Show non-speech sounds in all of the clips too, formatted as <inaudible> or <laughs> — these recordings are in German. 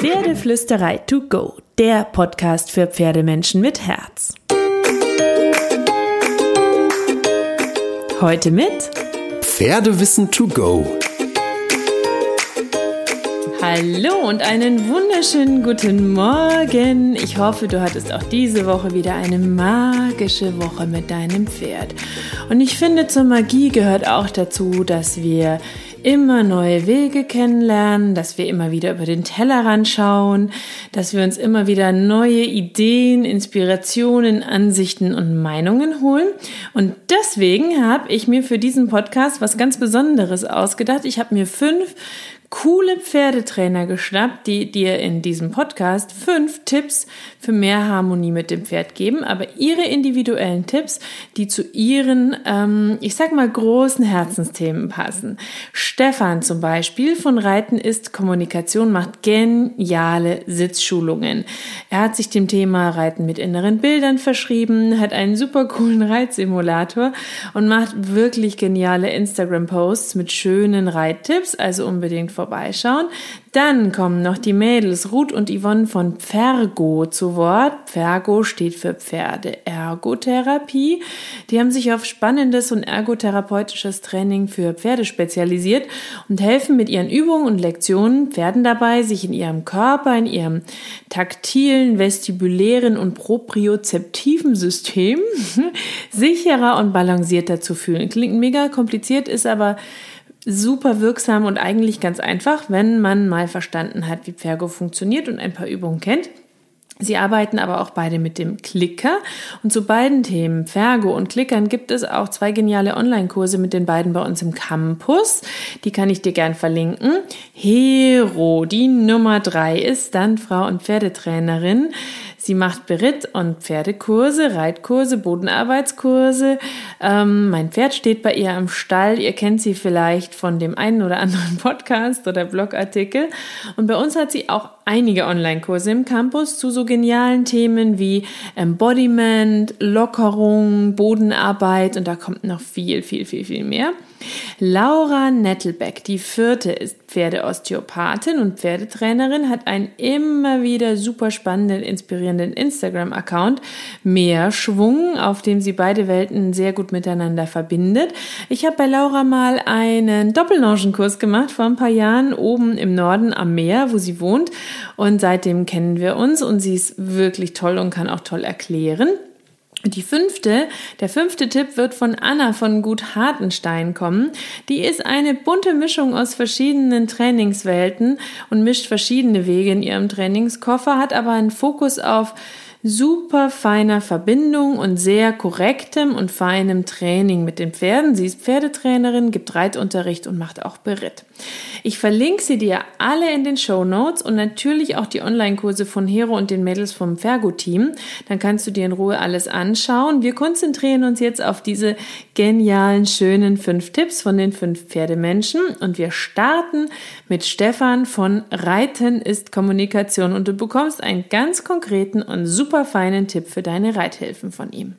Pferdeflüsterei to go, der Podcast für Pferdemenschen mit Herz. Heute mit Pferdewissen to go. Hallo und einen wunderschönen guten Morgen. Ich hoffe, du hattest auch diese Woche wieder eine magische Woche mit deinem Pferd. Und ich finde, zur Magie gehört auch dazu, dass wir immer neue Wege kennenlernen, dass wir immer wieder über den Tellerrand schauen, dass wir uns immer wieder neue Ideen, Inspirationen, Ansichten und Meinungen holen. Und deswegen habe ich mir für diesen Podcast was ganz Besonderes ausgedacht. Ich habe mir fünf coole Pferdetrainer geschnappt, die dir in diesem Podcast fünf Tipps für mehr Harmonie mit dem Pferd geben, aber ihre individuellen Tipps, die zu ihren, ähm, ich sag mal, großen Herzensthemen passen. Stefan zum Beispiel von Reiten ist Kommunikation macht geniale Sitzschulungen. Er hat sich dem Thema Reiten mit inneren Bildern verschrieben, hat einen super coolen Reitsimulator und macht wirklich geniale Instagram-Posts mit schönen Reittipps, also unbedingt vorbeischauen. Dann kommen noch die Mädels Ruth und Yvonne von Pfergo zu Wort. Pfergo steht für Pferde-Ergotherapie. Die haben sich auf spannendes und ergotherapeutisches Training für Pferde spezialisiert und helfen mit ihren Übungen und Lektionen Pferden dabei, sich in ihrem Körper, in ihrem taktilen, vestibulären und propriozeptiven System <laughs> sicherer und balancierter zu fühlen. Klingt mega kompliziert, ist aber super wirksam und eigentlich ganz einfach, wenn man mal verstanden hat, wie Pfergo funktioniert und ein paar Übungen kennt. Sie arbeiten aber auch beide mit dem Klicker. Und zu beiden Themen, Fergo und Klickern, gibt es auch zwei geniale Online-Kurse mit den beiden bei uns im Campus. Die kann ich dir gern verlinken. Hero, die Nummer drei, ist dann Frau und Pferdetrainerin. Sie macht Beritt- und Pferdekurse, Reitkurse, Bodenarbeitskurse. Ähm, mein Pferd steht bei ihr am Stall. Ihr kennt sie vielleicht von dem einen oder anderen <laughs> Podcast oder Blogartikel. Und bei uns hat sie auch einige Online-Kurse im Campus zu so genialen Themen wie Embodiment, Lockerung, Bodenarbeit und da kommt noch viel, viel, viel, viel mehr. Laura Nettelbeck, die vierte, ist Pferdeosteopathin und Pferdetrainerin, hat einen immer wieder super spannenden, inspirierenden Instagram-Account, Mehr Schwung, auf dem sie beide Welten sehr gut miteinander verbindet. Ich habe bei Laura mal einen Doppelnongenkurs gemacht vor ein paar Jahren oben im Norden am Meer, wo sie wohnt und seitdem kennen wir uns und sie ist wirklich toll und kann auch toll erklären. Die fünfte, der fünfte Tipp wird von Anna von Gut Hartenstein kommen. Die ist eine bunte Mischung aus verschiedenen Trainingswelten und mischt verschiedene Wege in ihrem Trainingskoffer, hat aber einen Fokus auf super feiner Verbindung und sehr korrektem und feinem Training mit den Pferden. Sie ist Pferdetrainerin, gibt Reitunterricht und macht auch Beritt. Ich verlinke sie dir alle in den Show Notes und natürlich auch die Online-Kurse von Hero und den Mädels vom Fergo-Team. Dann kannst du dir in Ruhe alles anschauen. Wir konzentrieren uns jetzt auf diese genialen, schönen fünf Tipps von den fünf Pferdemenschen und wir starten mit Stefan von Reiten ist Kommunikation und du bekommst einen ganz konkreten und super feinen Tipp für deine Reithilfen von ihm.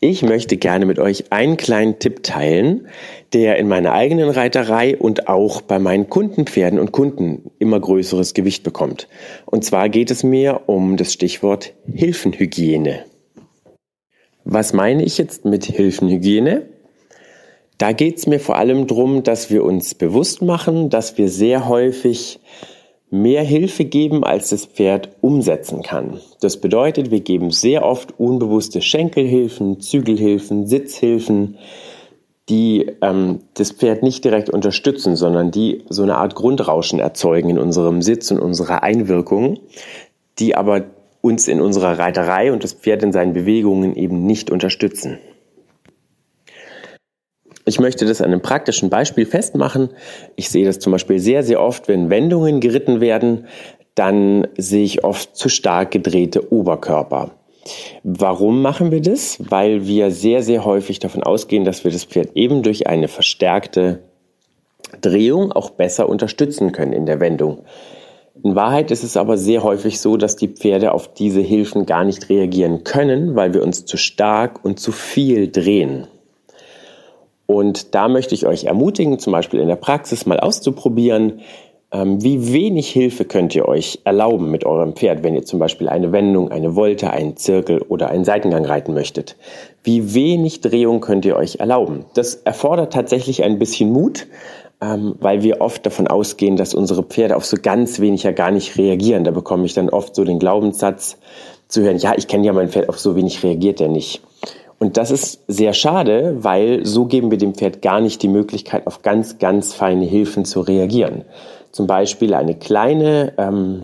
Ich möchte gerne mit euch einen kleinen Tipp teilen, der in meiner eigenen Reiterei und auch bei meinen Kundenpferden und Kunden immer größeres Gewicht bekommt. Und zwar geht es mir um das Stichwort Hilfenhygiene. Was meine ich jetzt mit Hilfenhygiene? Da geht es mir vor allem darum, dass wir uns bewusst machen, dass wir sehr häufig mehr Hilfe geben, als das Pferd umsetzen kann. Das bedeutet, wir geben sehr oft unbewusste Schenkelhilfen, Zügelhilfen, Sitzhilfen, die ähm, das Pferd nicht direkt unterstützen, sondern die so eine Art Grundrauschen erzeugen in unserem Sitz und unserer Einwirkung, die aber uns in unserer Reiterei und das Pferd in seinen Bewegungen eben nicht unterstützen. Ich möchte das an einem praktischen Beispiel festmachen. Ich sehe das zum Beispiel sehr, sehr oft, wenn Wendungen geritten werden, dann sehe ich oft zu stark gedrehte Oberkörper. Warum machen wir das? Weil wir sehr, sehr häufig davon ausgehen, dass wir das Pferd eben durch eine verstärkte Drehung auch besser unterstützen können in der Wendung. In Wahrheit ist es aber sehr häufig so, dass die Pferde auf diese Hilfen gar nicht reagieren können, weil wir uns zu stark und zu viel drehen. Und da möchte ich euch ermutigen, zum Beispiel in der Praxis mal auszuprobieren, ähm, wie wenig Hilfe könnt ihr euch erlauben mit eurem Pferd, wenn ihr zum Beispiel eine Wendung, eine Volte, einen Zirkel oder einen Seitengang reiten möchtet? Wie wenig Drehung könnt ihr euch erlauben? Das erfordert tatsächlich ein bisschen Mut, ähm, weil wir oft davon ausgehen, dass unsere Pferde auf so ganz wenig ja gar nicht reagieren. Da bekomme ich dann oft so den Glaubenssatz zu hören, ja, ich kenne ja mein Pferd, auf so wenig reagiert er nicht. Und das ist sehr schade, weil so geben wir dem Pferd gar nicht die Möglichkeit, auf ganz, ganz feine Hilfen zu reagieren. Zum Beispiel eine kleine, ähm,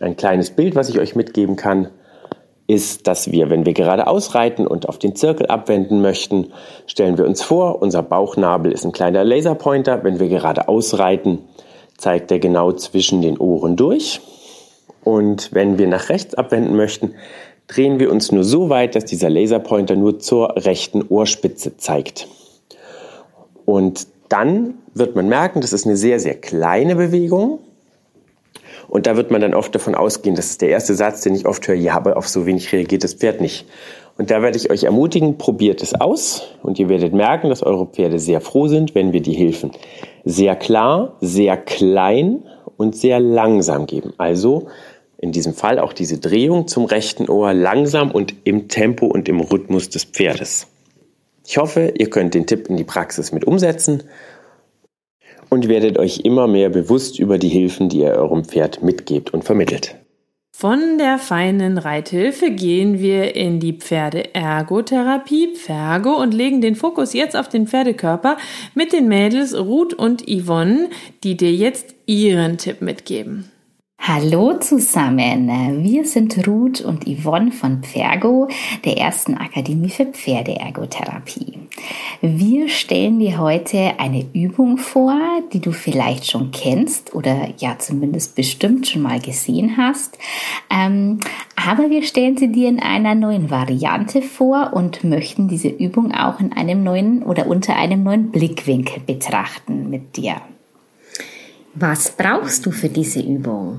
ein kleines Bild, was ich euch mitgeben kann, ist, dass wir, wenn wir gerade ausreiten und auf den Zirkel abwenden möchten, stellen wir uns vor, unser Bauchnabel ist ein kleiner Laserpointer. Wenn wir gerade ausreiten, zeigt er genau zwischen den Ohren durch. Und wenn wir nach rechts abwenden möchten, drehen wir uns nur so weit, dass dieser Laserpointer nur zur rechten Ohrspitze zeigt. Und dann wird man merken, das ist eine sehr, sehr kleine Bewegung. Und da wird man dann oft davon ausgehen, das ist der erste Satz, den ich oft höre, ja, aber auf so wenig reagiert das Pferd nicht. Und da werde ich euch ermutigen, probiert es aus und ihr werdet merken, dass eure Pferde sehr froh sind, wenn wir die Hilfen sehr klar, sehr klein und sehr langsam geben. Also in diesem Fall auch diese Drehung zum rechten Ohr langsam und im Tempo und im Rhythmus des Pferdes. Ich hoffe, ihr könnt den Tipp in die Praxis mit umsetzen und werdet euch immer mehr bewusst über die Hilfen, die ihr eurem Pferd mitgebt und vermittelt. Von der feinen Reithilfe gehen wir in die Pferdeergotherapie, Pfergo, und legen den Fokus jetzt auf den Pferdekörper mit den Mädels Ruth und Yvonne, die dir jetzt ihren Tipp mitgeben. Hallo zusammen, wir sind Ruth und Yvonne von Pfergo, der ersten Akademie für Pferdeergotherapie. Wir stellen dir heute eine Übung vor, die du vielleicht schon kennst oder ja zumindest bestimmt schon mal gesehen hast. Ähm, aber wir stellen sie dir in einer neuen Variante vor und möchten diese Übung auch in einem neuen oder unter einem neuen Blickwinkel betrachten mit dir. Was brauchst du für diese Übung?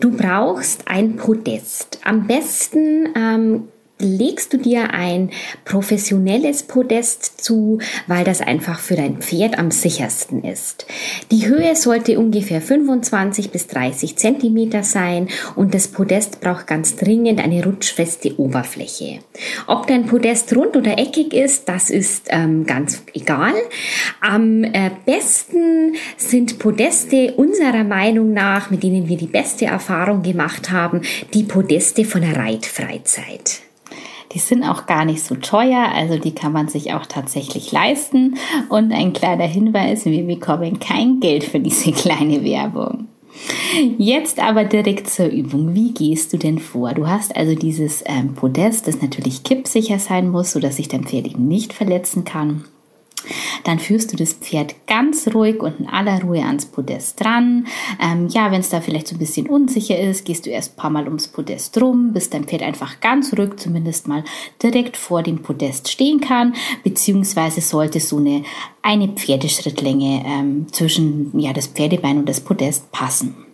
Du brauchst ein Podest. Am besten ähm, legst du dir ein professionelles Podest zu, weil das einfach für dein Pferd am sichersten ist. Die Höhe sollte ungefähr 25 bis 30 Zentimeter sein und das Podest braucht ganz dringend eine rutschfeste Oberfläche. Ob dein Podest rund oder eckig ist, das ist ähm, ganz egal. Am äh, besten sind Podeste unserer Meinung nach, mit denen wir die beste Erfahrung gemacht haben, die Podeste von der Reitfreizeit. Die sind auch gar nicht so teuer, also die kann man sich auch tatsächlich leisten. Und ein kleiner Hinweis, wir bekommen kein Geld für diese <laughs> kleine Werbung. Jetzt aber direkt zur Übung. Wie gehst du denn vor? Du hast also dieses ähm, Podest, das natürlich kippsicher sein muss, sodass sich dein Pferd eben nicht verletzen kann. Dann führst du das Pferd ganz ruhig und in aller Ruhe ans Podest dran. Ähm, ja, wenn es da vielleicht so ein bisschen unsicher ist, gehst du erst ein paar Mal ums Podest rum, bis dein Pferd einfach ganz ruhig zumindest mal direkt vor dem Podest stehen kann, beziehungsweise sollte so eine, eine Pferdeschrittlänge ähm, zwischen ja, das Pferdebein und das Podest passen.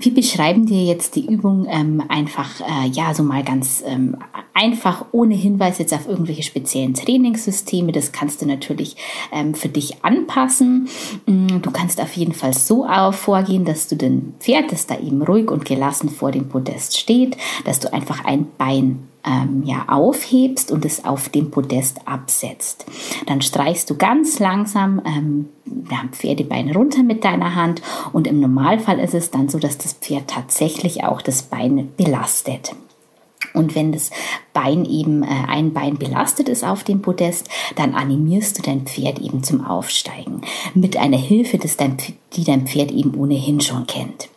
Wir beschreiben dir jetzt die Übung ähm, einfach, äh, ja, so mal ganz ähm, einfach, ohne Hinweis jetzt auf irgendwelche speziellen Trainingssysteme. Das kannst du natürlich ähm, für dich anpassen. Mm, du kannst auf jeden Fall so vorgehen, dass du den Pferd, das da eben ruhig und gelassen vor dem Podest steht, dass du einfach ein Bein ähm, ja, aufhebst und es auf dem Podest absetzt. Dann streichst du ganz langsam ähm, ja, Pferdebein runter mit deiner Hand und im Normalfall ist es dann so, dass das Pferd tatsächlich auch das Bein belastet. Und wenn das Bein eben, äh, ein Bein belastet ist auf dem Podest, dann animierst du dein Pferd eben zum Aufsteigen. Mit einer Hilfe, dein, die dein Pferd eben ohnehin schon kennt.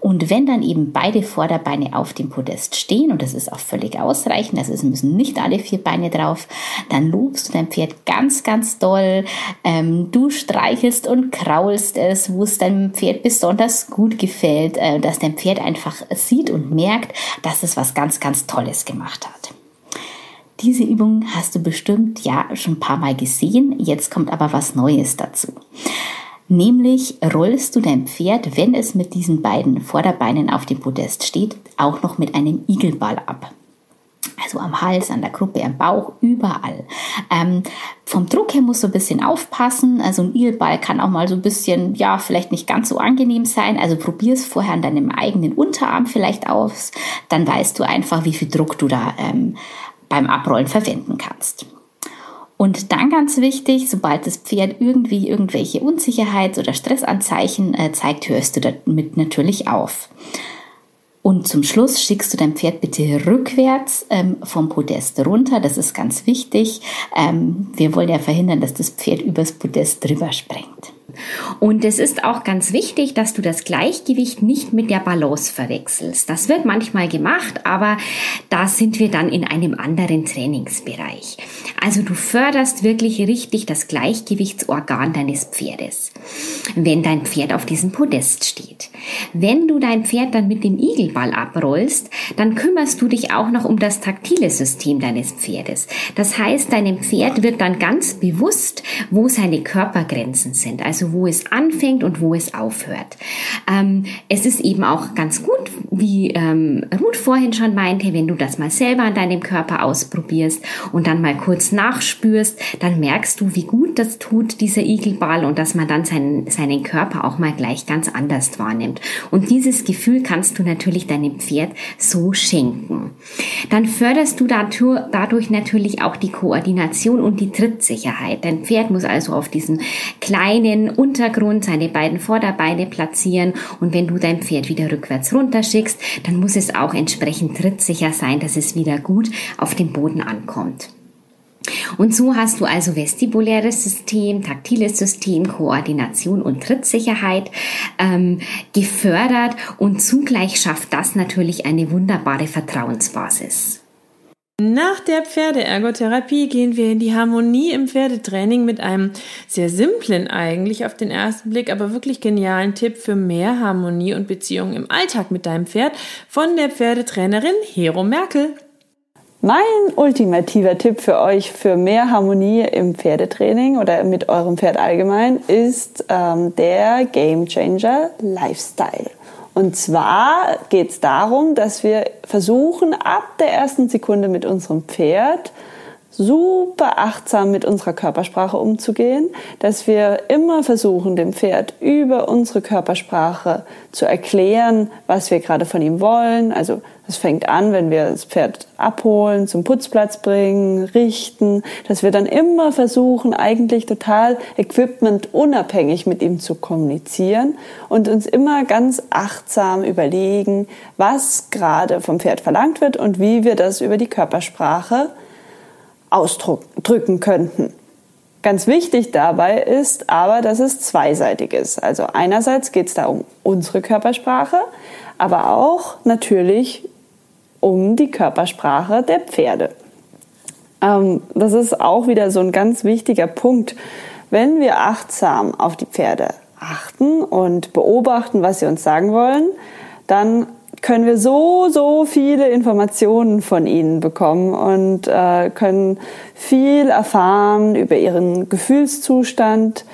Und wenn dann eben beide Vorderbeine auf dem Podest stehen, und das ist auch völlig ausreichend, also es müssen nicht alle vier Beine drauf, dann lobst du dein Pferd ganz, ganz doll. Ähm, du streichelst und kraulst es, wo es deinem Pferd besonders gut gefällt, äh, dass dein Pferd einfach sieht und merkt, dass es was ganz, ganz Tolles gemacht hat. Diese Übung hast du bestimmt ja schon ein paar Mal gesehen. Jetzt kommt aber was Neues dazu. Nämlich rollst du dein Pferd, wenn es mit diesen beiden Vorderbeinen auf dem Podest steht, auch noch mit einem Igelball ab. Also am Hals, an der Gruppe, am Bauch, überall. Ähm, vom Druck her muss so ein bisschen aufpassen. Also ein Igelball kann auch mal so ein bisschen, ja, vielleicht nicht ganz so angenehm sein. Also probier es vorher an deinem eigenen Unterarm vielleicht aus. Dann weißt du einfach, wie viel Druck du da ähm, beim Abrollen verwenden kannst. Und dann ganz wichtig, sobald das Pferd irgendwie irgendwelche Unsicherheits- oder Stressanzeichen äh, zeigt, hörst du damit natürlich auf. Und zum Schluss schickst du dein Pferd bitte rückwärts ähm, vom Podest runter. Das ist ganz wichtig. Ähm, wir wollen ja verhindern, dass das Pferd übers Podest drüber springt. Und es ist auch ganz wichtig, dass du das Gleichgewicht nicht mit der Balance verwechselst. Das wird manchmal gemacht, aber da sind wir dann in einem anderen Trainingsbereich. Also du förderst wirklich richtig das Gleichgewichtsorgan deines Pferdes, wenn dein Pferd auf diesem Podest steht. Wenn du dein Pferd dann mit dem Igelball abrollst, dann kümmerst du dich auch noch um das taktile System deines Pferdes. Das heißt, deinem Pferd wird dann ganz bewusst, wo seine Körpergrenzen sind. Also wo es anfängt und wo es aufhört. Ähm, es ist eben auch ganz gut, wie ähm, Ruth vorhin schon meinte, wenn du das mal selber an deinem Körper ausprobierst und dann mal kurz nachspürst, dann merkst du, wie gut das tut, dieser Igelball und dass man dann seinen, seinen Körper auch mal gleich ganz anders wahrnimmt. Und dieses Gefühl kannst du natürlich deinem Pferd so schenken. Dann förderst du dadurch natürlich auch die Koordination und die Trittsicherheit. Dein Pferd muss also auf diesem kleinen Untergrund seine beiden Vorderbeine platzieren und wenn du dein Pferd wieder rückwärts runterschickst, dann muss es auch entsprechend trittsicher sein, dass es wieder gut auf dem Boden ankommt. Und so hast du also vestibuläres System, taktiles System, Koordination und Trittsicherheit ähm, gefördert und zugleich schafft das natürlich eine wunderbare Vertrauensbasis. Nach der Pferdeergotherapie gehen wir in die Harmonie im Pferdetraining mit einem sehr simplen eigentlich auf den ersten Blick, aber wirklich genialen Tipp für mehr Harmonie und Beziehung im Alltag mit deinem Pferd von der Pferdetrainerin Hero Merkel. Mein ultimativer Tipp für euch für mehr Harmonie im Pferdetraining oder mit eurem Pferd allgemein ist ähm, der Game Changer Lifestyle. Und zwar geht es darum, dass wir versuchen, ab der ersten Sekunde mit unserem Pferd super achtsam mit unserer Körpersprache umzugehen, dass wir immer versuchen, dem Pferd über unsere Körpersprache zu erklären, was wir gerade von ihm wollen. Also es fängt an, wenn wir das Pferd abholen, zum Putzplatz bringen, richten, dass wir dann immer versuchen, eigentlich total equipmentunabhängig mit ihm zu kommunizieren und uns immer ganz achtsam überlegen, was gerade vom Pferd verlangt wird und wie wir das über die Körpersprache ausdrücken könnten. Ganz wichtig dabei ist aber, dass es zweiseitig ist. Also einerseits geht es da um unsere Körpersprache, aber auch natürlich um die Körpersprache der Pferde. Ähm, das ist auch wieder so ein ganz wichtiger Punkt. Wenn wir achtsam auf die Pferde achten und beobachten, was sie uns sagen wollen, dann können wir so, so viele Informationen von ihnen bekommen und äh, können viel erfahren über ihren Gefühlszustand.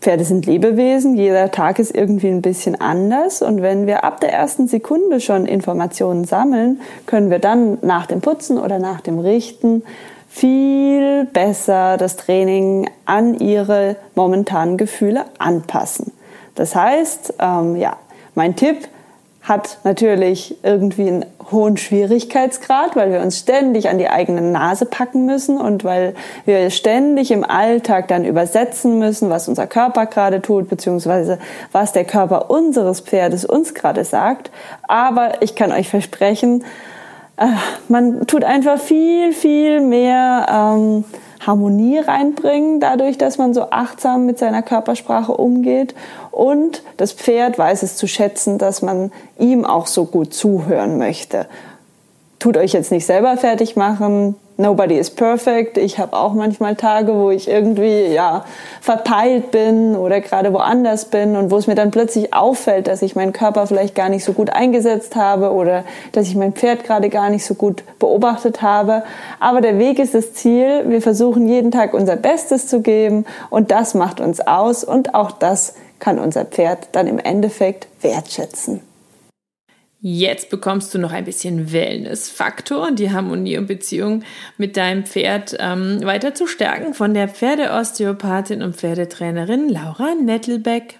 Pferde sind Lebewesen, jeder Tag ist irgendwie ein bisschen anders und wenn wir ab der ersten Sekunde schon Informationen sammeln, können wir dann nach dem Putzen oder nach dem Richten viel besser das Training an ihre momentanen Gefühle anpassen. Das heißt, ähm, ja, mein Tipp, hat natürlich irgendwie einen hohen Schwierigkeitsgrad, weil wir uns ständig an die eigene Nase packen müssen und weil wir ständig im Alltag dann übersetzen müssen, was unser Körper gerade tut, beziehungsweise was der Körper unseres Pferdes uns gerade sagt. Aber ich kann euch versprechen, äh, man tut einfach viel, viel mehr ähm, Harmonie reinbringen, dadurch, dass man so achtsam mit seiner Körpersprache umgeht. Und das Pferd weiß es zu schätzen, dass man ihm auch so gut zuhören möchte. Tut euch jetzt nicht selber fertig machen, nobody is perfect. Ich habe auch manchmal Tage, wo ich irgendwie ja verpeilt bin oder gerade woanders bin und wo es mir dann plötzlich auffällt, dass ich meinen Körper vielleicht gar nicht so gut eingesetzt habe oder dass ich mein Pferd gerade gar nicht so gut beobachtet habe. Aber der Weg ist das Ziel. Wir versuchen jeden Tag unser Bestes zu geben und das macht uns aus und auch das kann unser Pferd dann im Endeffekt wertschätzen. Jetzt bekommst du noch ein bisschen Wellness-Faktor und die Harmonie und Beziehung mit deinem Pferd ähm, weiter zu stärken von der Pferdeosteopathin und Pferdetrainerin Laura Nettelbeck.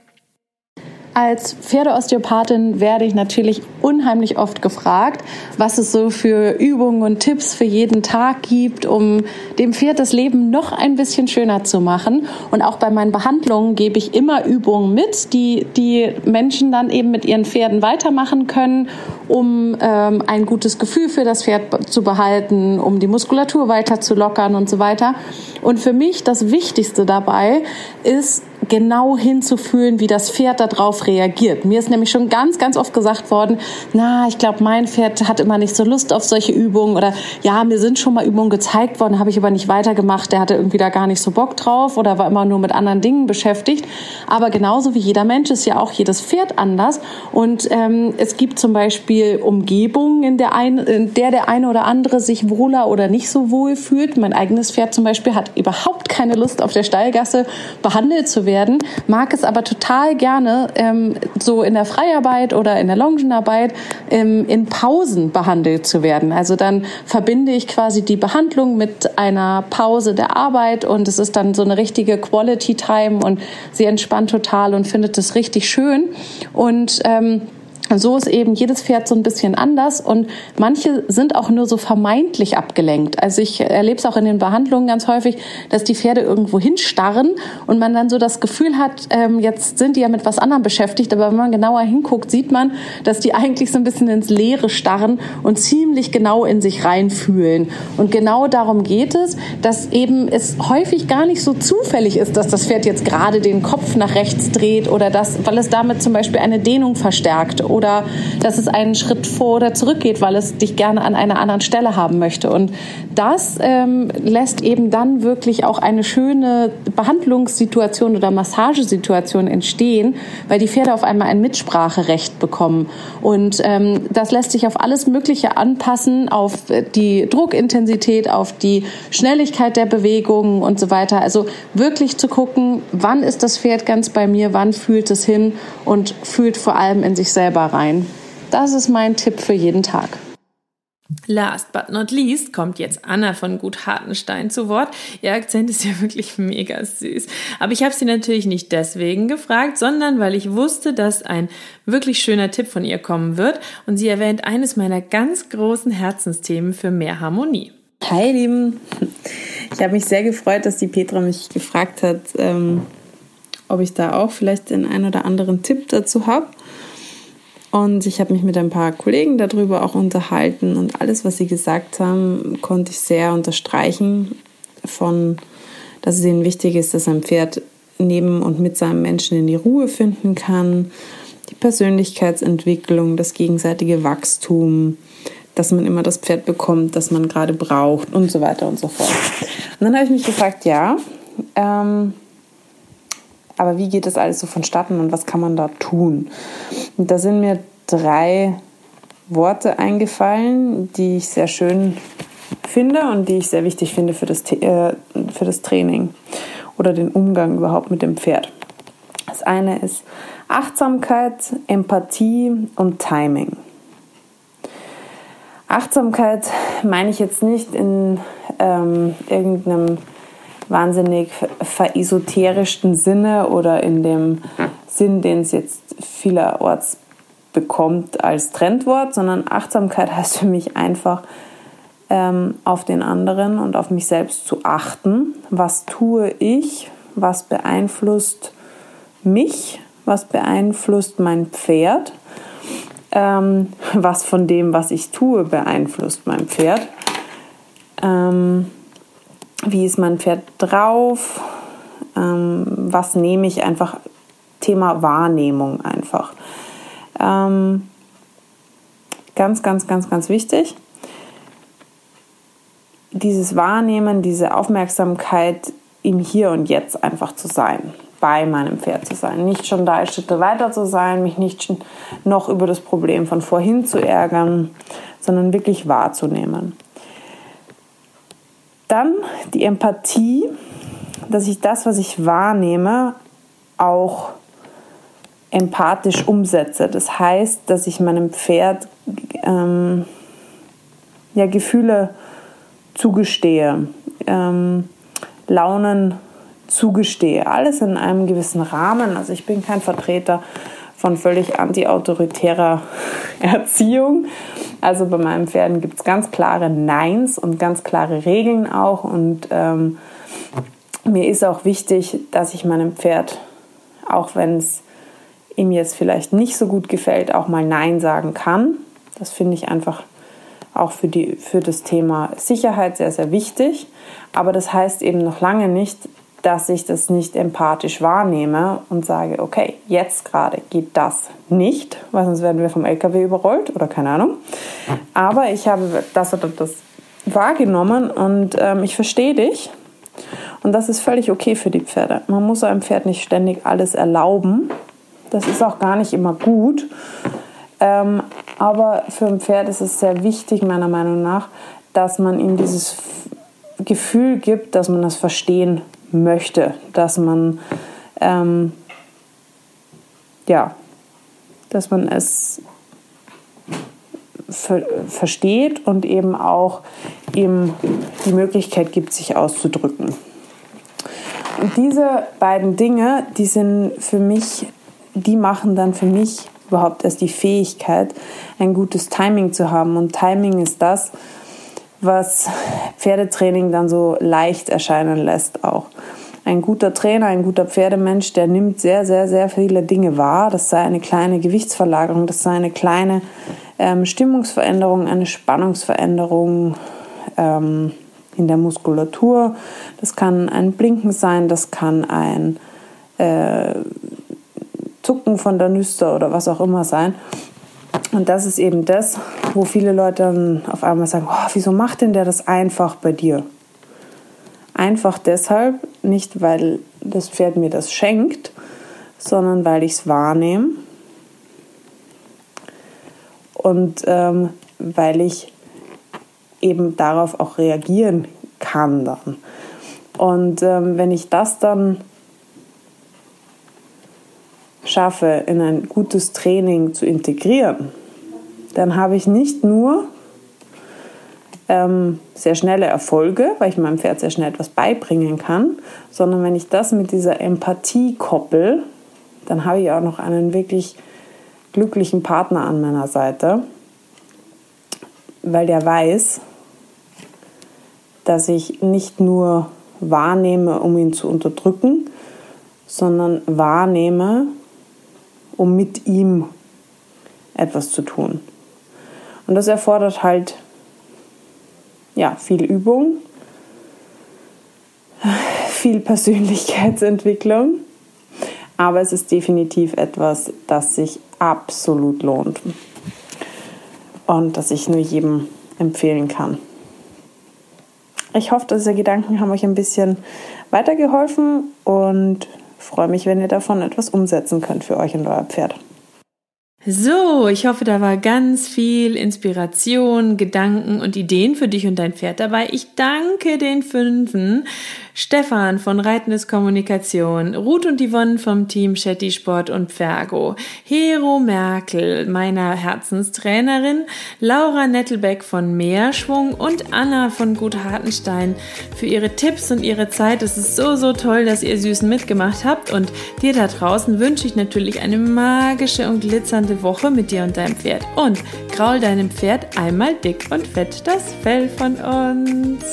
Als Pferdeosteopathin werde ich natürlich unheimlich oft gefragt, was es so für Übungen und Tipps für jeden Tag gibt, um dem Pferd das Leben noch ein bisschen schöner zu machen. Und auch bei meinen Behandlungen gebe ich immer Übungen mit, die die Menschen dann eben mit ihren Pferden weitermachen können, um ähm, ein gutes Gefühl für das Pferd zu behalten, um die Muskulatur weiter zu lockern und so weiter. Und für mich das Wichtigste dabei ist, genau hinzufühlen, wie das Pferd darauf reagiert. Mir ist nämlich schon ganz, ganz oft gesagt worden, na, ich glaube, mein Pferd hat immer nicht so Lust auf solche Übungen oder ja, mir sind schon mal Übungen gezeigt worden, habe ich aber nicht weitergemacht. Der hatte irgendwie da gar nicht so Bock drauf oder war immer nur mit anderen Dingen beschäftigt. Aber genauso wie jeder Mensch ist ja auch jedes Pferd anders und ähm, es gibt zum Beispiel Umgebungen, in der, ein, in der der eine oder andere sich wohler oder nicht so wohl fühlt. Mein eigenes Pferd zum Beispiel hat überhaupt keine Lust auf der Stallgasse behandelt zu werden werden, mag es aber total gerne ähm, so in der Freiarbeit oder in der Longenarbeit ähm, in Pausen behandelt zu werden. Also dann verbinde ich quasi die Behandlung mit einer Pause der Arbeit und es ist dann so eine richtige Quality Time und sie entspannt total und findet es richtig schön und ähm, so ist eben jedes Pferd so ein bisschen anders und manche sind auch nur so vermeintlich abgelenkt. Also ich erlebe es auch in den Behandlungen ganz häufig, dass die Pferde irgendwo hinstarren und man dann so das Gefühl hat, ähm, jetzt sind die ja mit was anderem beschäftigt, aber wenn man genauer hinguckt, sieht man, dass die eigentlich so ein bisschen ins Leere starren und ziemlich genau in sich reinfühlen. Und genau darum geht es, dass eben es häufig gar nicht so zufällig ist, dass das Pferd jetzt gerade den Kopf nach rechts dreht oder das, weil es damit zum Beispiel eine Dehnung verstärkt oder dass es einen Schritt vor oder zurück geht, weil es dich gerne an einer anderen Stelle haben möchte. Und das ähm, lässt eben dann wirklich auch eine schöne Behandlungssituation oder Massagesituation entstehen, weil die Pferde auf einmal ein Mitspracherecht bekommen. Und ähm, das lässt sich auf alles Mögliche anpassen, auf die Druckintensität, auf die Schnelligkeit der Bewegungen und so weiter. Also wirklich zu gucken, wann ist das Pferd ganz bei mir, wann fühlt es hin und fühlt vor allem in sich selber rein. Das ist mein Tipp für jeden Tag. Last but not least kommt jetzt Anna von Gut Hartenstein zu Wort. Ihr Akzent ist ja <laughs> wirklich mega süß. Aber ich habe sie natürlich nicht deswegen gefragt, sondern weil ich wusste, dass ein wirklich schöner Tipp von ihr kommen wird. Und sie erwähnt eines meiner ganz großen Herzensthemen für mehr Harmonie. Hi, ihr Lieben. Ich habe mich sehr gefreut, dass die Petra mich gefragt hat, ähm, ob ich da auch vielleicht den einen oder anderen Tipp dazu habe. Und ich habe mich mit ein paar Kollegen darüber auch unterhalten und alles, was sie gesagt haben, konnte ich sehr unterstreichen von, dass es ihnen wichtig ist, dass ein Pferd neben und mit seinem Menschen in die Ruhe finden kann, die Persönlichkeitsentwicklung, das gegenseitige Wachstum, dass man immer das Pferd bekommt, das man gerade braucht und so weiter und so fort. Und dann habe ich mich gefragt, ja, ähm, aber wie geht das alles so vonstatten und was kann man da tun? Und da sind mir drei Worte eingefallen, die ich sehr schön finde und die ich sehr wichtig finde für das, äh, für das Training oder den Umgang überhaupt mit dem Pferd. Das eine ist Achtsamkeit, Empathie und Timing. Achtsamkeit meine ich jetzt nicht in ähm, irgendeinem wahnsinnig veresoterischsten Sinne oder in dem Sinn, den es jetzt vielerorts bekommt als Trendwort, sondern Achtsamkeit <laughs> heißt für mich einfach, ähm, auf den anderen und auf mich selbst zu achten. Was tue ich? Was beeinflusst mich? Was beeinflusst mein Pferd? Ähm, was von dem, was ich tue, beeinflusst mein Pferd? Ähm, wie ist mein Pferd drauf, ähm, was nehme ich einfach, Thema Wahrnehmung einfach. Ähm, ganz, ganz, ganz, ganz wichtig. Dieses Wahrnehmen, diese Aufmerksamkeit im Hier und Jetzt einfach zu sein, bei meinem Pferd zu sein. Nicht schon drei Schritte weiter zu sein, mich nicht noch über das Problem von vorhin zu ärgern, sondern wirklich wahrzunehmen. Dann die Empathie, dass ich das, was ich wahrnehme, auch empathisch umsetze. Das heißt, dass ich meinem Pferd ähm, ja, Gefühle zugestehe, ähm, Launen zugestehe. Alles in einem gewissen Rahmen. Also ich bin kein Vertreter von völlig anti-autoritärer <laughs> Erziehung. Also bei meinen Pferden gibt es ganz klare Neins und ganz klare Regeln auch. Und ähm, mir ist auch wichtig, dass ich meinem Pferd, auch wenn es ihm jetzt vielleicht nicht so gut gefällt, auch mal Nein sagen kann. Das finde ich einfach auch für, die, für das Thema Sicherheit sehr, sehr wichtig. Aber das heißt eben noch lange nicht, dass ich das nicht empathisch wahrnehme und sage, okay, jetzt gerade geht das nicht, weil sonst werden wir vom LKW überrollt oder keine Ahnung. Aber ich habe das oder das wahrgenommen und ähm, ich verstehe dich. Und das ist völlig okay für die Pferde. Man muss einem Pferd nicht ständig alles erlauben. Das ist auch gar nicht immer gut. Ähm, aber für ein Pferd ist es sehr wichtig, meiner Meinung nach, dass man ihm dieses Gefühl gibt, dass man das verstehen möchte, dass man ähm, ja, dass man es ver versteht und eben auch ihm die Möglichkeit gibt, sich auszudrücken. Und diese beiden Dinge, die sind für mich, die machen dann für mich überhaupt erst die Fähigkeit, ein gutes Timing zu haben. Und Timing ist das, was Pferdetraining dann so leicht erscheinen lässt auch. Ein guter Trainer, ein guter Pferdemensch, der nimmt sehr, sehr, sehr viele Dinge wahr. Das sei eine kleine Gewichtsverlagerung, das sei eine kleine ähm, Stimmungsveränderung, eine Spannungsveränderung ähm, in der Muskulatur. Das kann ein Blinken sein, das kann ein äh, Zucken von der Nüster oder was auch immer sein. Und das ist eben das, wo viele Leute dann auf einmal sagen, oh, wieso macht denn der das einfach bei dir? Einfach deshalb, nicht weil das Pferd mir das schenkt, sondern weil ich es wahrnehme und ähm, weil ich eben darauf auch reagieren kann dann. Und ähm, wenn ich das dann schaffe, in ein gutes Training zu integrieren, dann habe ich nicht nur ähm, sehr schnelle Erfolge, weil ich meinem Pferd sehr schnell etwas beibringen kann, sondern wenn ich das mit dieser Empathie koppel, dann habe ich auch noch einen wirklich glücklichen Partner an meiner Seite, weil der weiß, dass ich nicht nur wahrnehme, um ihn zu unterdrücken, sondern wahrnehme, um mit ihm etwas zu tun. Und das erfordert halt ja, viel Übung, <laughs> viel Persönlichkeitsentwicklung, aber es ist definitiv etwas, das sich absolut lohnt und das ich nur jedem empfehlen kann. Ich hoffe, diese Gedanken haben euch ein bisschen weitergeholfen und freue mich, wenn ihr davon etwas umsetzen könnt für euch und euer Pferd. So, ich hoffe, da war ganz viel Inspiration, Gedanken und Ideen für dich und dein Pferd dabei. Ich danke den Fünfen. Stefan von Reitendes Kommunikation, Ruth und Yvonne vom Team Shetty Sport und Pfergo, Hero Merkel, meiner Herzenstrainerin, Laura Nettelbeck von Meerschwung und Anna von Gut Hartenstein für ihre Tipps und ihre Zeit. Es ist so, so toll, dass ihr Süßen mitgemacht habt und dir da draußen wünsche ich natürlich eine magische und glitzernde spannende Woche mit dir und deinem Pferd und kraul deinem Pferd einmal dick und fett das Fell von uns.